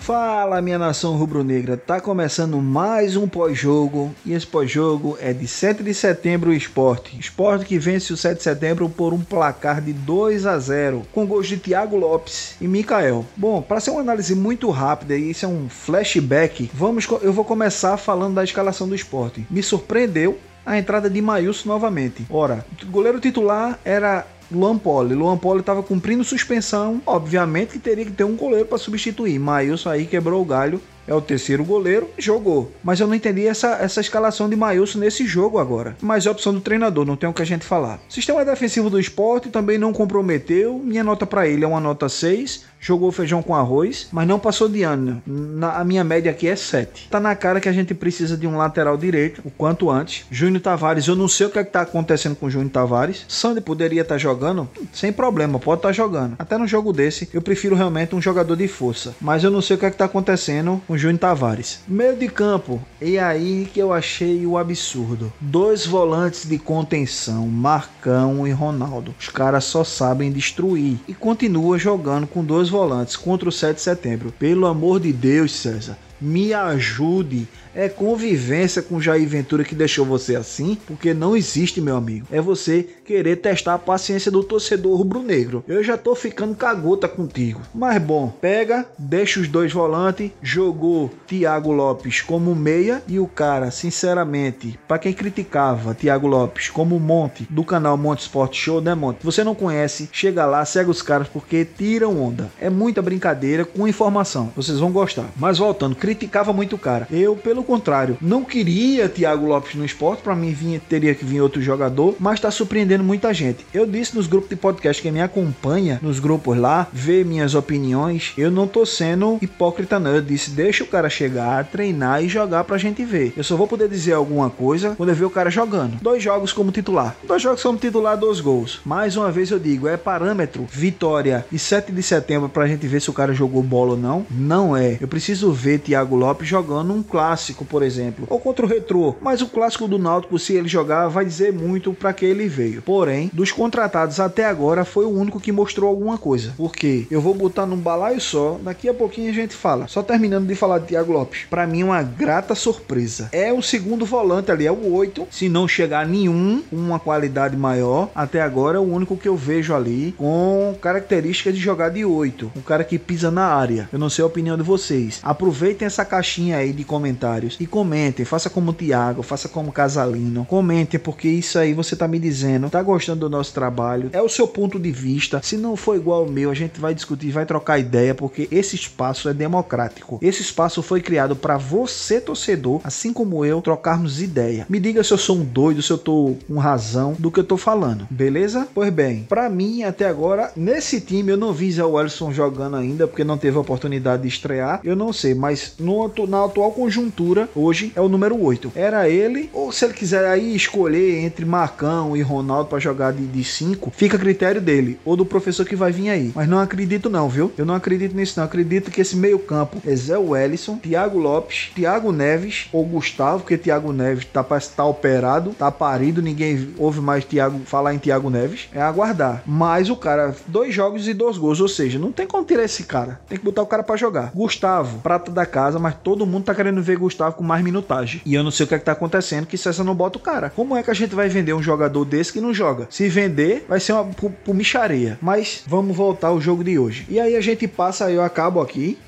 Fala, minha nação rubro-negra. Tá começando mais um pós-jogo e esse pós-jogo é de 7 de setembro Esporte. Esporte que vence o 7 de setembro por um placar de 2 a 0, com gols de Thiago Lopes e Mikael. Bom, para ser uma análise muito rápida e isso é um flashback, vamos eu vou começar falando da escalação do Esporte. Me surpreendeu a entrada de Maílson novamente. Ora, o goleiro titular era Luan Poli. Luan Poli estava cumprindo suspensão, obviamente que teria que ter um goleiro para substituir. Maílson aí quebrou o galho é o terceiro goleiro, jogou. Mas eu não entendi essa, essa escalação de Maílson nesse jogo agora. Mas é opção do treinador, não tem o que a gente falar. Sistema defensivo do esporte também não comprometeu. Minha nota para ele é uma nota 6 jogou feijão com arroz, mas não passou de ano. Na, a minha média aqui é 7. Tá na cara que a gente precisa de um lateral direito, o quanto antes. Júnior Tavares, eu não sei o que, é que tá acontecendo com o Júnior Tavares. Sandy poderia estar tá jogando, sem problema, pode estar tá jogando. Até no jogo desse, eu prefiro realmente um jogador de força. Mas eu não sei o que, é que tá acontecendo com o Júnior Tavares. Meio de campo, e aí que eu achei o absurdo. Dois volantes de contenção, Marcão e Ronaldo. Os caras só sabem destruir. E continua jogando com dois volantes contra o 7 de setembro. Pelo amor de Deus, César, me ajude é convivência com Jair Ventura que deixou você assim? Porque não existe, meu amigo. É você querer testar a paciência do torcedor rubro-negro. Eu já tô ficando cagota contigo. Mas bom, pega, deixa os dois volantes, jogou Thiago Lopes como meia e o cara, sinceramente, para quem criticava Thiago Lopes como Monte do canal Monte Sport Show, né, Monte? Você não conhece, chega lá, segue os caras porque tiram onda. É muita brincadeira com informação. Vocês vão gostar. Mas voltando, criticava muito o cara. Eu, pelo contrário, não queria Thiago Lopes no esporte, para mim vinha, teria que vir outro jogador, mas está surpreendendo muita gente. Eu disse nos grupos de podcast que me acompanha, nos grupos lá, vê minhas opiniões, eu não tô sendo hipócrita não, eu disse, deixa o cara chegar, treinar e jogar pra gente ver. Eu só vou poder dizer alguma coisa quando eu ver o cara jogando. Dois jogos como titular. Dois jogos como titular, dois gols. Mais uma vez eu digo, é parâmetro, vitória e 7 de setembro pra gente ver se o cara jogou bola ou não? Não é. Eu preciso ver Thiago Lopes jogando um clássico clássico, por exemplo, ou contra o Retrô, mas o clássico do Náutico, se ele jogar, vai dizer muito para que ele veio. Porém, dos contratados até agora, foi o único que mostrou alguma coisa. Porque eu vou botar num balaio só, daqui a pouquinho a gente fala. Só terminando de falar de Thiago Lopes. Para mim, uma grata surpresa. É o segundo volante ali, é o 8. Se não chegar nenhum, uma qualidade maior, até agora é o único que eu vejo ali com características de jogar de 8. Um cara que pisa na área. Eu não sei a opinião de vocês. Aproveitem essa caixinha aí de comentários e comentem. Faça como o Thiago, faça como Casalino. Comentem, porque isso aí você tá me dizendo, tá gostando do nosso trabalho, é o seu ponto de vista. Se não for igual ao meu, a gente vai discutir, vai trocar ideia, porque esse espaço é democrático. Esse espaço foi criado para você, torcedor, assim como eu, trocarmos ideia. Me diga se eu sou um doido, se eu tô com razão do que eu tô falando, beleza? Pois bem, para mim, até agora, nesse time eu não vi Zé Wellison jogando ainda, porque não teve a oportunidade de estrear. Eu não sei, mas no, na atual conjuntura hoje é o número 8. Era ele, ou se ele quiser aí escolher entre Marcão e Ronaldo para jogar de 5, fica a critério dele, ou do professor que vai vir aí. Mas não acredito não, viu? Eu não acredito nisso não. Acredito que esse meio campo é Zé Wellison, Thiago Lopes, Thiago Neves ou Gustavo, porque Thiago Neves tá tá operado, tá parido, ninguém ouve mais Thiago falar em Thiago Neves. É aguardar. Mas o cara, dois jogos e dois gols, ou seja, não tem como tirar esse cara. Tem que botar o cara para jogar. Gustavo, prata da casa, mas todo mundo tá querendo ver Gustavo com mais minutagem. E eu não sei o que é que tá acontecendo que César não bota o cara. Como é que a gente vai vender um jogador desse que não joga? Se vender, vai ser uma michareia. Mas vamos voltar ao jogo de hoje. E aí a gente passa, eu acabo aqui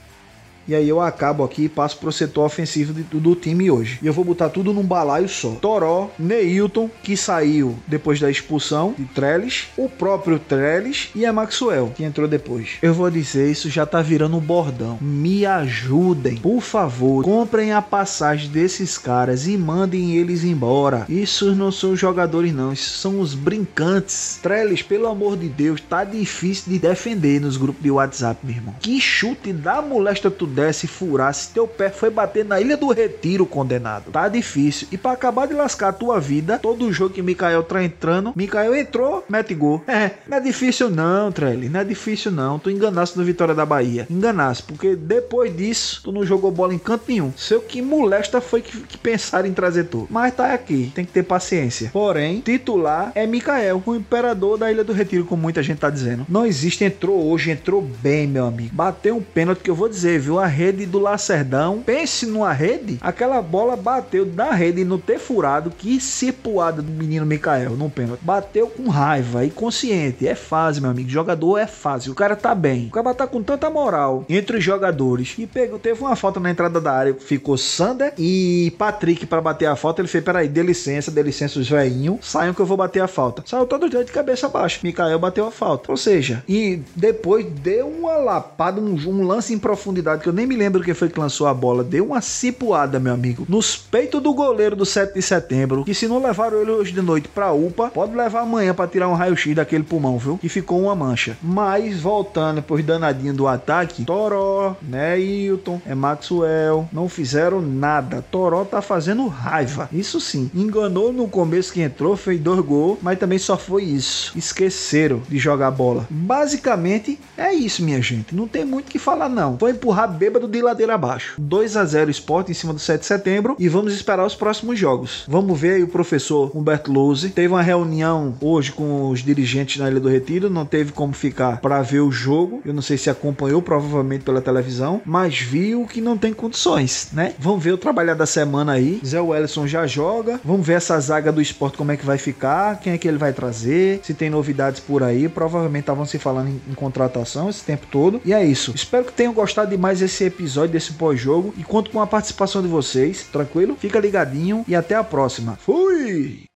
e aí eu acabo aqui e passo pro setor ofensivo de, do time hoje. E eu vou botar tudo num balaio só. Toró, Neilton, que saiu depois da expulsão de Trellis, o próprio Trellis e a Maxwell, que entrou depois. Eu vou dizer, isso já tá virando um bordão. Me ajudem, por favor. Comprem a passagem desses caras e mandem eles embora. Isso não são jogadores não, isso são os brincantes. Trellis, pelo amor de Deus, tá difícil de defender nos grupos de WhatsApp, meu irmão. Que chute da molesta tu pudesse furar se teu pé foi bater na Ilha do Retiro, condenado. Tá difícil. E para acabar de lascar a tua vida, todo jogo que Mikael tá entrando, Mikael entrou, mete gol. É, não é difícil não, Trelli. Não é difícil não. Tu enganaste no Vitória da Bahia. Enganaste, porque depois disso, tu não jogou bola em canto nenhum. Seu que molesta foi que, que pensaram em trazer tu. Mas tá aqui, tem que ter paciência. Porém, titular é Mikael, o imperador da Ilha do Retiro, como muita gente tá dizendo. Não existe, entrou hoje, entrou bem, meu amigo. Bateu um pênalti que eu vou dizer, viu? A rede do Lacerdão. Pense numa rede, aquela bola bateu na rede no ter furado. Que cipuada do menino Mikael no pênalti. Bateu com raiva e consciente. É fase, meu amigo. Jogador é fase. O cara tá bem. O cara tá com tanta moral entre os jogadores. E pegou, teve uma falta na entrada da área. Ficou Sander e Patrick para bater a falta. Ele fez: peraí, dê licença, dê licença os velhinhos. Saiam que eu vou bater a falta. Saiu todo dia de cabeça baixa. Mikael bateu a falta. Ou seja, e depois deu uma lapada, um, um lance em profundidade que eu nem me lembro quem foi que lançou a bola. Deu uma cipuada, meu amigo, nos peitos do goleiro do 7 de setembro. Que se não levaram ele hoje de noite pra UPA, pode levar amanhã para tirar um raio-x daquele pulmão, viu? Que ficou uma mancha. Mas voltando pros danadinhos do ataque, Toró, né, Hilton, é Maxwell, não fizeram nada. Toró tá fazendo raiva. Isso sim, enganou no começo que entrou, fez dois gols, mas também só foi isso. Esqueceram de jogar bola. Basicamente é isso, minha gente. Não tem muito o que falar não. Vou empurrar bêbado de ladeira abaixo. 2 a 0 Sport em cima do 7 de setembro e vamos esperar os próximos jogos. Vamos ver aí o professor Humberto Louze. Teve uma reunião hoje com os dirigentes na Ilha do Retiro, não teve como ficar para ver o jogo. Eu não sei se acompanhou provavelmente pela televisão, mas viu que não tem condições, né? Vamos ver o trabalhar da semana aí. Zé Wellison já joga. Vamos ver essa zaga do esporte como é que vai ficar, quem é que ele vai trazer, se tem novidades por aí. Provavelmente estavam se falando em, em contratação esse tempo todo. E é isso. Espero que tenham gostado demais desse episódio, desse pós-jogo. E conto com a participação de vocês. Tranquilo? Fica ligadinho e até a próxima. Fui!